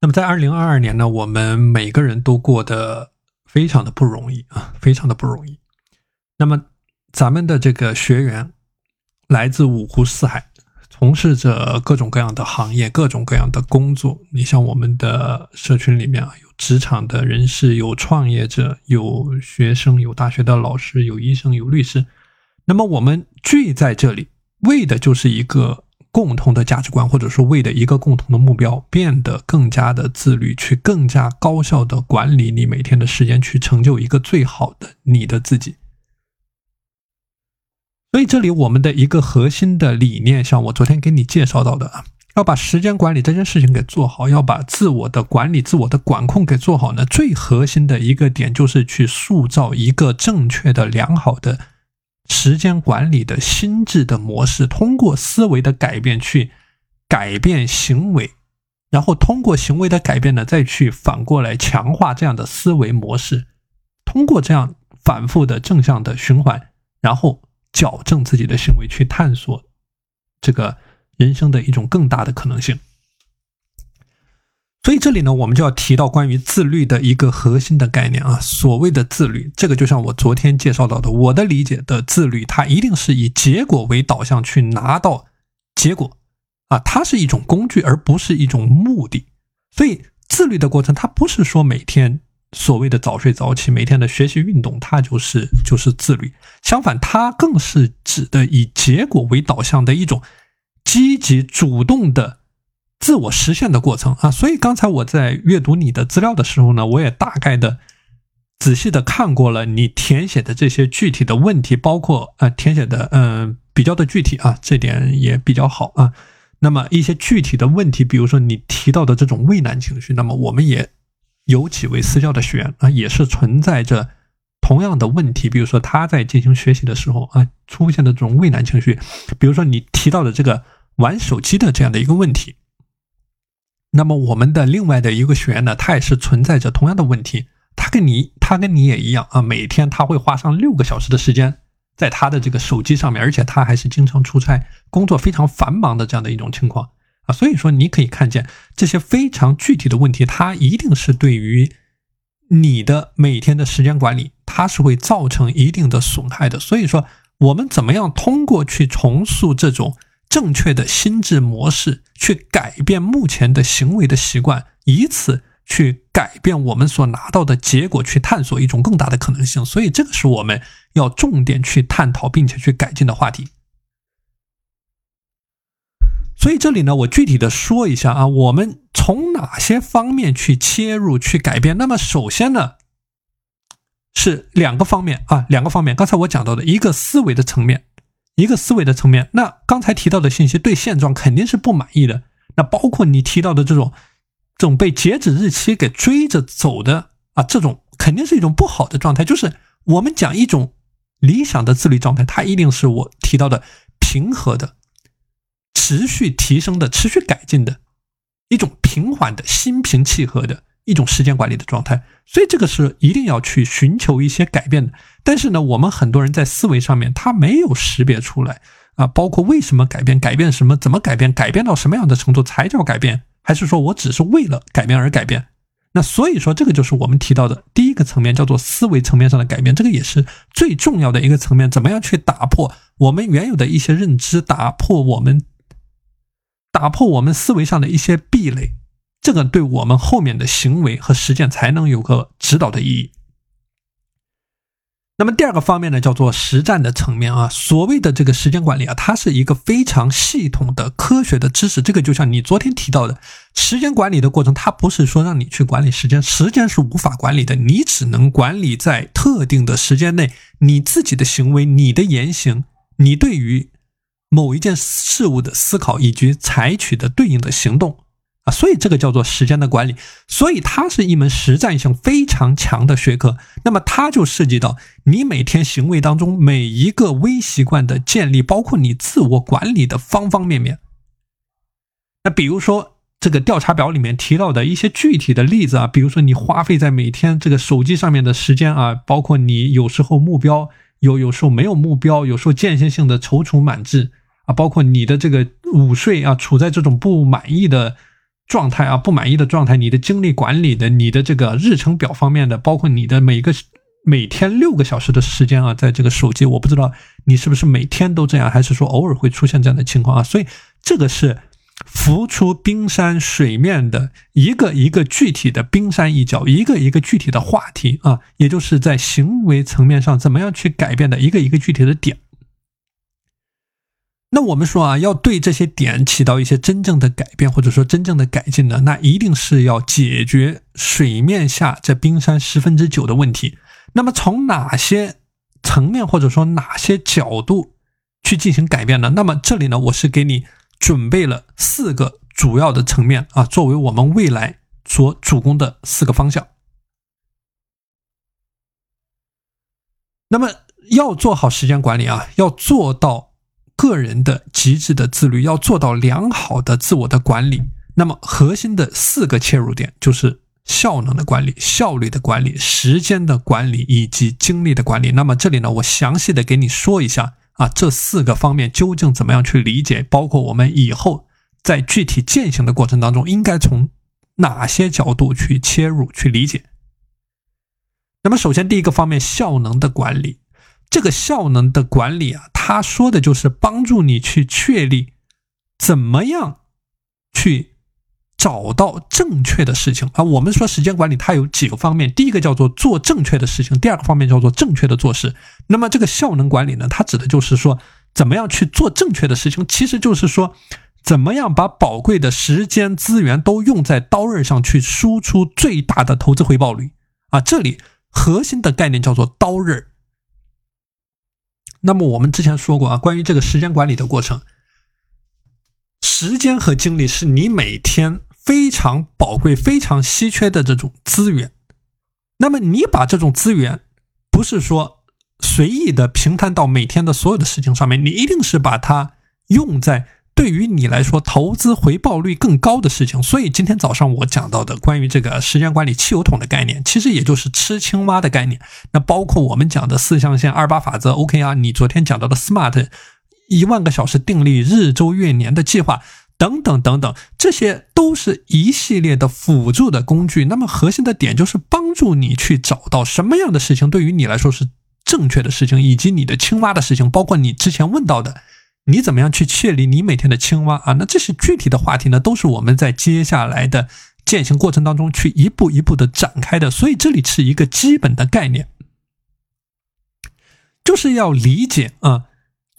那么在二零二二年呢，我们每个人都过得非常的不容易啊，非常的不容易。那么咱们的这个学员来自五湖四海，从事着各种各样的行业、各种各样的工作。你像我们的社群里面啊，有职场的人士，有创业者，有学生，有大学的老师，有医生，有律师。那么我们聚在这里，为的就是一个。共同的价值观，或者说为的一个共同的目标，变得更加的自律，去更加高效的管理你每天的时间，去成就一个最好的你的自己。所以，这里我们的一个核心的理念，像我昨天给你介绍到的啊，要把时间管理这件事情给做好，要把自我的管理、自我的管控给做好呢。最核心的一个点，就是去塑造一个正确的、良好的。时间管理的心智的模式，通过思维的改变去改变行为，然后通过行为的改变呢，再去反过来强化这样的思维模式，通过这样反复的正向的循环，然后矫正自己的行为，去探索这个人生的一种更大的可能性。所以这里呢，我们就要提到关于自律的一个核心的概念啊。所谓的自律，这个就像我昨天介绍到的，我的理解的自律，它一定是以结果为导向去拿到结果啊，它是一种工具，而不是一种目的。所以自律的过程，它不是说每天所谓的早睡早起，每天的学习运动，它就是就是自律。相反，它更是指的以结果为导向的一种积极主动的。自我实现的过程啊，所以刚才我在阅读你的资料的时候呢，我也大概的仔细的看过了你填写的这些具体的问题，包括呃填写的嗯比较的具体啊，这点也比较好啊。那么一些具体的问题，比如说你提到的这种畏难情绪，那么我们也有几位私教的学员啊，也是存在着同样的问题，比如说他在进行学习的时候啊，出现的这种畏难情绪，比如说你提到的这个玩手机的这样的一个问题。那么我们的另外的一个学员呢，他也是存在着同样的问题，他跟你他跟你也一样啊，每天他会花上六个小时的时间在他的这个手机上面，而且他还是经常出差，工作非常繁忙的这样的一种情况啊，所以说你可以看见这些非常具体的问题，它一定是对于你的每天的时间管理，它是会造成一定的损害的。所以说，我们怎么样通过去重塑这种。正确的心智模式去改变目前的行为的习惯，以此去改变我们所拿到的结果，去探索一种更大的可能性。所以，这个是我们要重点去探讨并且去改进的话题。所以，这里呢，我具体的说一下啊，我们从哪些方面去切入去改变？那么，首先呢，是两个方面啊，两个方面。刚才我讲到的一个思维的层面。一个思维的层面，那刚才提到的信息对现状肯定是不满意的。那包括你提到的这种，这种被截止日期给追着走的啊，这种肯定是一种不好的状态。就是我们讲一种理想的自律状态，它一定是我提到的平和的、持续提升的、持续改进的一种平缓的、心平气和的。一种时间管理的状态，所以这个是一定要去寻求一些改变的。但是呢，我们很多人在思维上面他没有识别出来啊，包括为什么改变，改变什么，怎么改变，改变到什么样的程度才叫改变，还是说我只是为了改变而改变？那所以说，这个就是我们提到的第一个层面，叫做思维层面上的改变，这个也是最重要的一个层面。怎么样去打破我们原有的一些认知，打破我们打破我们思维上的一些壁垒？这个对我们后面的行为和实践才能有个指导的意义。那么第二个方面呢，叫做实战的层面啊。所谓的这个时间管理啊，它是一个非常系统的科学的知识。这个就像你昨天提到的，时间管理的过程，它不是说让你去管理时间，时间是无法管理的，你只能管理在特定的时间内你自己的行为、你的言行、你对于某一件事物的思考以及采取的对应的行动。所以这个叫做时间的管理，所以它是一门实战性非常强的学科。那么它就涉及到你每天行为当中每一个微习惯的建立，包括你自我管理的方方面面。那比如说这个调查表里面提到的一些具体的例子啊，比如说你花费在每天这个手机上面的时间啊，包括你有时候目标有，有时候没有目标，有时候间歇性的踌躇满志啊，包括你的这个午睡啊，处在这种不满意的。状态啊，不满意的状态，你的精力管理的，你的这个日程表方面的，包括你的每个每天六个小时的时间啊，在这个手机，我不知道你是不是每天都这样，还是说偶尔会出现这样的情况啊？所以这个是浮出冰山水面的一个一个具体的冰山一角，一个一个具体的话题啊，也就是在行为层面上怎么样去改变的一个一个具体的点。那我们说啊，要对这些点起到一些真正的改变，或者说真正的改进呢，那一定是要解决水面下这冰山十分之九的问题。那么从哪些层面或者说哪些角度去进行改变呢？那么这里呢，我是给你准备了四个主要的层面啊，作为我们未来所主攻的四个方向。那么要做好时间管理啊，要做到。个人的极致的自律，要做到良好的自我的管理。那么核心的四个切入点就是效能的管理、效率的管理、时间的管理以及精力的管理。那么这里呢，我详细的给你说一下啊，这四个方面究竟怎么样去理解，包括我们以后在具体践行的过程当中，应该从哪些角度去切入去理解。那么首先第一个方面，效能的管理。这个效能的管理啊，他说的就是帮助你去确立怎么样去找到正确的事情啊。我们说时间管理，它有几个方面，第一个叫做做正确的事情，第二个方面叫做正确的做事。那么这个效能管理呢，它指的就是说怎么样去做正确的事情，其实就是说怎么样把宝贵的时间资源都用在刀刃上去输出最大的投资回报率啊。这里核心的概念叫做刀刃。那么我们之前说过啊，关于这个时间管理的过程，时间和精力是你每天非常宝贵、非常稀缺的这种资源。那么你把这种资源，不是说随意的平摊到每天的所有的事情上面，你一定是把它用在。对于你来说，投资回报率更高的事情，所以今天早上我讲到的关于这个时间管理汽油桶的概念，其实也就是吃青蛙的概念。那包括我们讲的四象限二八法则，OKR，你昨天讲到的 SMART 一万个小时定力、日周月年的计划等等等等，这些都是一系列的辅助的工具。那么核心的点就是帮助你去找到什么样的事情对于你来说是正确的事情，以及你的青蛙的事情，包括你之前问到的。你怎么样去确立你每天的青蛙啊？那这些具体的话题呢，都是我们在接下来的践行过程当中去一步一步的展开的。所以这里是一个基本的概念，就是要理解啊，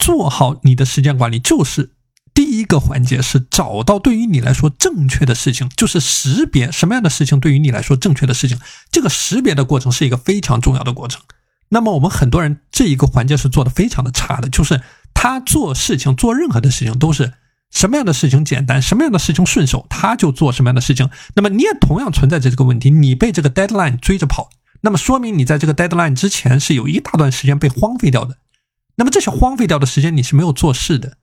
做好你的时间管理，就是第一个环节是找到对于你来说正确的事情，就是识别什么样的事情对于你来说正确的事情。这个识别的过程是一个非常重要的过程。那么我们很多人这一个环节是做的非常的差的，就是。他做事情，做任何的事情都是什么样的事情简单，什么样的事情顺手，他就做什么样的事情。那么你也同样存在着这个问题，你被这个 deadline 追着跑，那么说明你在这个 deadline 之前是有一大段时间被荒废掉的。那么这些荒废掉的时间你是没有做事的，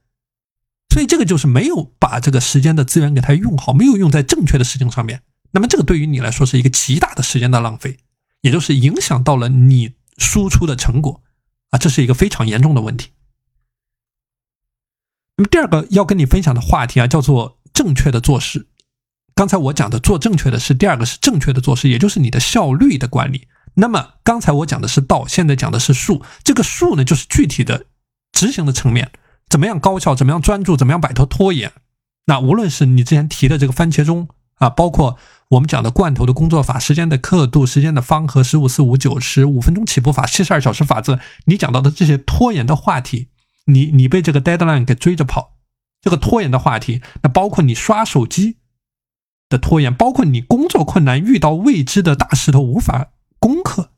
所以这个就是没有把这个时间的资源给他用好，没有用在正确的事情上面。那么这个对于你来说是一个极大的时间的浪费，也就是影响到了你输出的成果啊，这是一个非常严重的问题。那么第二个要跟你分享的话题啊，叫做正确的做事。刚才我讲的做正确的事，第二个是正确的做事，也就是你的效率的管理。那么刚才我讲的是道，现在讲的是术。这个术呢，就是具体的执行的层面，怎么样高效，怎么样专注，怎么样摆脱拖延。那无论是你之前提的这个番茄钟啊，包括我们讲的罐头的工作法、时间的刻度、时间的方和十五四五九十五分钟起步法、七十二小时法则，你讲到的这些拖延的话题。你你被这个 deadline 给追着跑，这个拖延的话题，那包括你刷手机的拖延，包括你工作困难遇到未知的大石头无法攻克，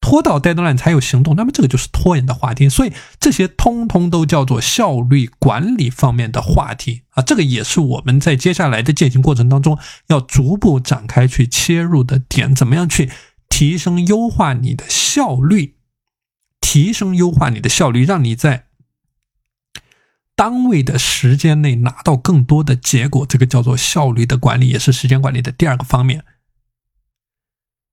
拖到 deadline 才有行动，那么这个就是拖延的话题。所以这些通通都叫做效率管理方面的话题啊，这个也是我们在接下来的践行过程当中要逐步展开去切入的点，怎么样去提升优化你的效率。提升优化你的效率，让你在单位的时间内拿到更多的结果，这个叫做效率的管理，也是时间管理的第二个方面。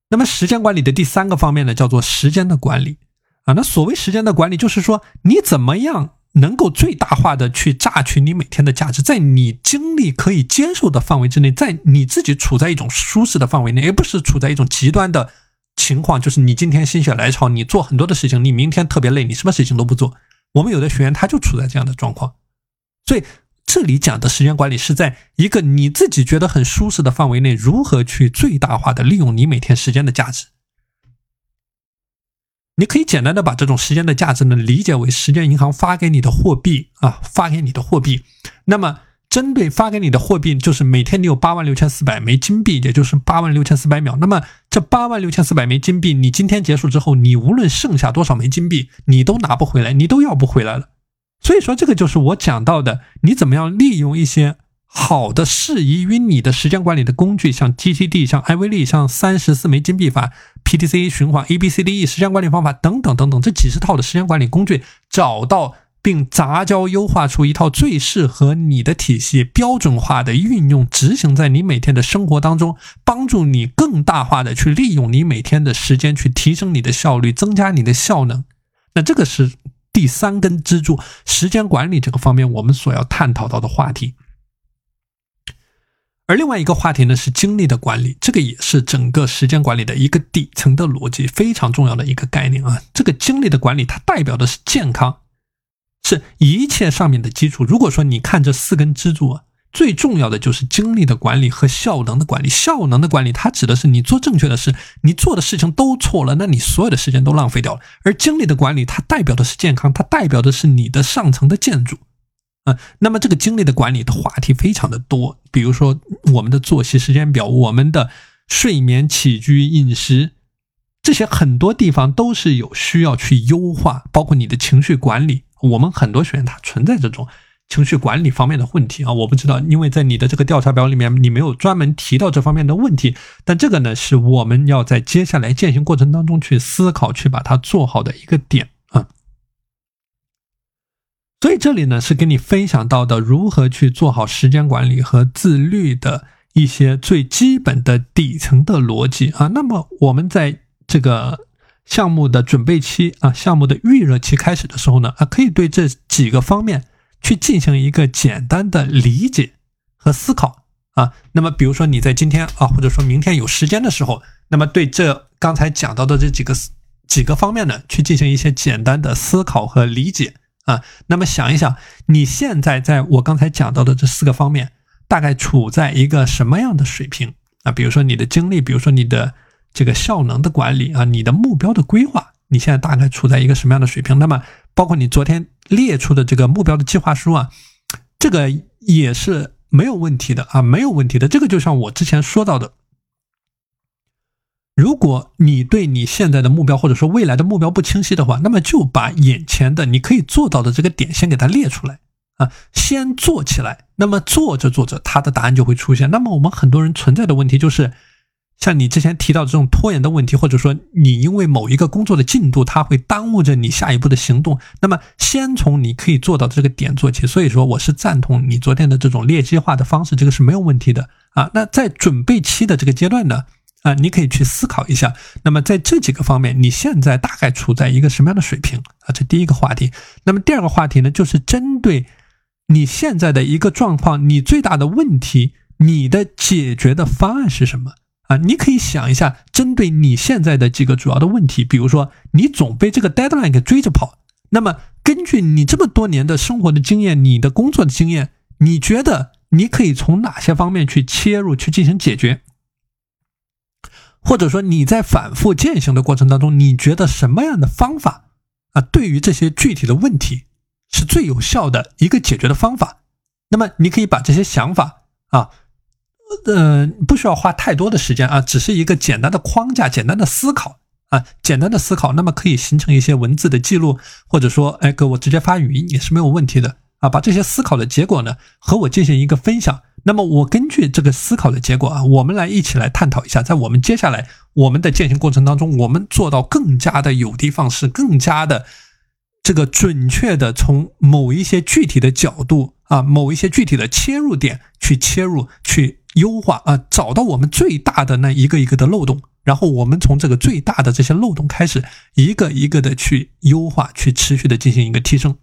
那么时间管理的第三个方面呢，叫做时间的管理啊。那所谓时间的管理，就是说你怎么样能够最大化的去榨取你每天的价值，在你精力可以接受的范围之内，在你自己处在一种舒适的范围内，而不是处在一种极端的情况，就是你今天心血来潮，你做很多的事情，你明天特别累，你什么事情都不做。我们有的学员他就处在这样的状况，所以这里讲的时间管理是在一个你自己觉得很舒适的范围内，如何去最大化的利用你每天时间的价值。你可以简单的把这种时间的价值呢理解为时间银行发给你的货币啊，发给你的货币。那么针对发给你的货币，就是每天你有八万六千四百枚金币，也就是八万六千四百秒。那么这八万六千四百枚金币，你今天结束之后，你无论剩下多少枚金币，你都拿不回来，你都要不回来了。所以说，这个就是我讲到的，你怎么样利用一些。好的，适宜于你的时间管理的工具，像 GTD，像艾维利，像三十四枚金币法、PTC 循环、ABCDE 时间管理方法等等等等，这几十套的时间管理工具，找到并杂交优化出一套最适合你的体系，标准化的运用执行在你每天的生活当中，帮助你更大化的去利用你每天的时间，去提升你的效率，增加你的效能。那这个是第三根支柱，时间管理这个方面我们所要探讨到的话题。而另外一个话题呢是精力的管理，这个也是整个时间管理的一个底层的逻辑，非常重要的一个概念啊。这个精力的管理，它代表的是健康，是一切上面的基础。如果说你看这四根支柱啊，最重要的就是精力的管理和效能的管理。效能的管理，它指的是你做正确的事，你做的事情都错了，那你所有的时间都浪费掉了。而精力的管理，它代表的是健康，它代表的是你的上层的建筑。啊，那么这个精力的管理的话题非常的多，比如说我们的作息时间表、我们的睡眠、起居、饮食，这些很多地方都是有需要去优化，包括你的情绪管理。我们很多学员他存在这种情绪管理方面的问题啊，我不知道，因为在你的这个调查表里面你没有专门提到这方面的问题，但这个呢是我们要在接下来践行过程当中去思考、去把它做好的一个点啊。所以这里呢是跟你分享到的如何去做好时间管理和自律的一些最基本的底层的逻辑啊。那么我们在这个项目的准备期啊，项目的预热期开始的时候呢啊，可以对这几个方面去进行一个简单的理解和思考啊。那么比如说你在今天啊，或者说明天有时间的时候，那么对这刚才讲到的这几个几个方面呢，去进行一些简单的思考和理解。啊，那么想一想，你现在在我刚才讲到的这四个方面，大概处在一个什么样的水平啊？比如说你的精力，比如说你的这个效能的管理啊，你的目标的规划，你现在大概处在一个什么样的水平？那么包括你昨天列出的这个目标的计划书啊，这个也是没有问题的啊，没有问题的。这个就像我之前说到的。如果你对你现在的目标或者说未来的目标不清晰的话，那么就把眼前的你可以做到的这个点先给它列出来啊，先做起来。那么做着做着，它的答案就会出现。那么我们很多人存在的问题就是，像你之前提到这种拖延的问题，或者说你因为某一个工作的进度，它会耽误着你下一步的行动。那么先从你可以做到的这个点做起。所以说，我是赞同你昨天的这种列计划的方式，这个是没有问题的啊。那在准备期的这个阶段呢？啊，你可以去思考一下。那么在这几个方面，你现在大概处在一个什么样的水平啊？这第一个话题。那么第二个话题呢，就是针对你现在的一个状况，你最大的问题，你的解决的方案是什么啊？你可以想一下，针对你现在的几个主要的问题，比如说你总被这个 deadline 给追着跑。那么根据你这么多年的生活的经验，你的工作的经验，你觉得你可以从哪些方面去切入去进行解决？或者说你在反复践行的过程当中，你觉得什么样的方法啊，对于这些具体的问题是最有效的一个解决的方法？那么你可以把这些想法啊，呃，不需要花太多的时间啊，只是一个简单的框架、简单的思考啊，简单的思考，那么可以形成一些文字的记录，或者说，哎，给我直接发语音也是没有问题的啊。把这些思考的结果呢，和我进行一个分享。那么我根据这个思考的结果啊，我们来一起来探讨一下，在我们接下来我们的践行过程当中，我们做到更加的有的放矢，更加的这个准确的从某一些具体的角度啊，某一些具体的切入点去切入，去优化啊，找到我们最大的那一个一个的漏洞，然后我们从这个最大的这些漏洞开始，一个一个的去优化，去持续的进行一个提升。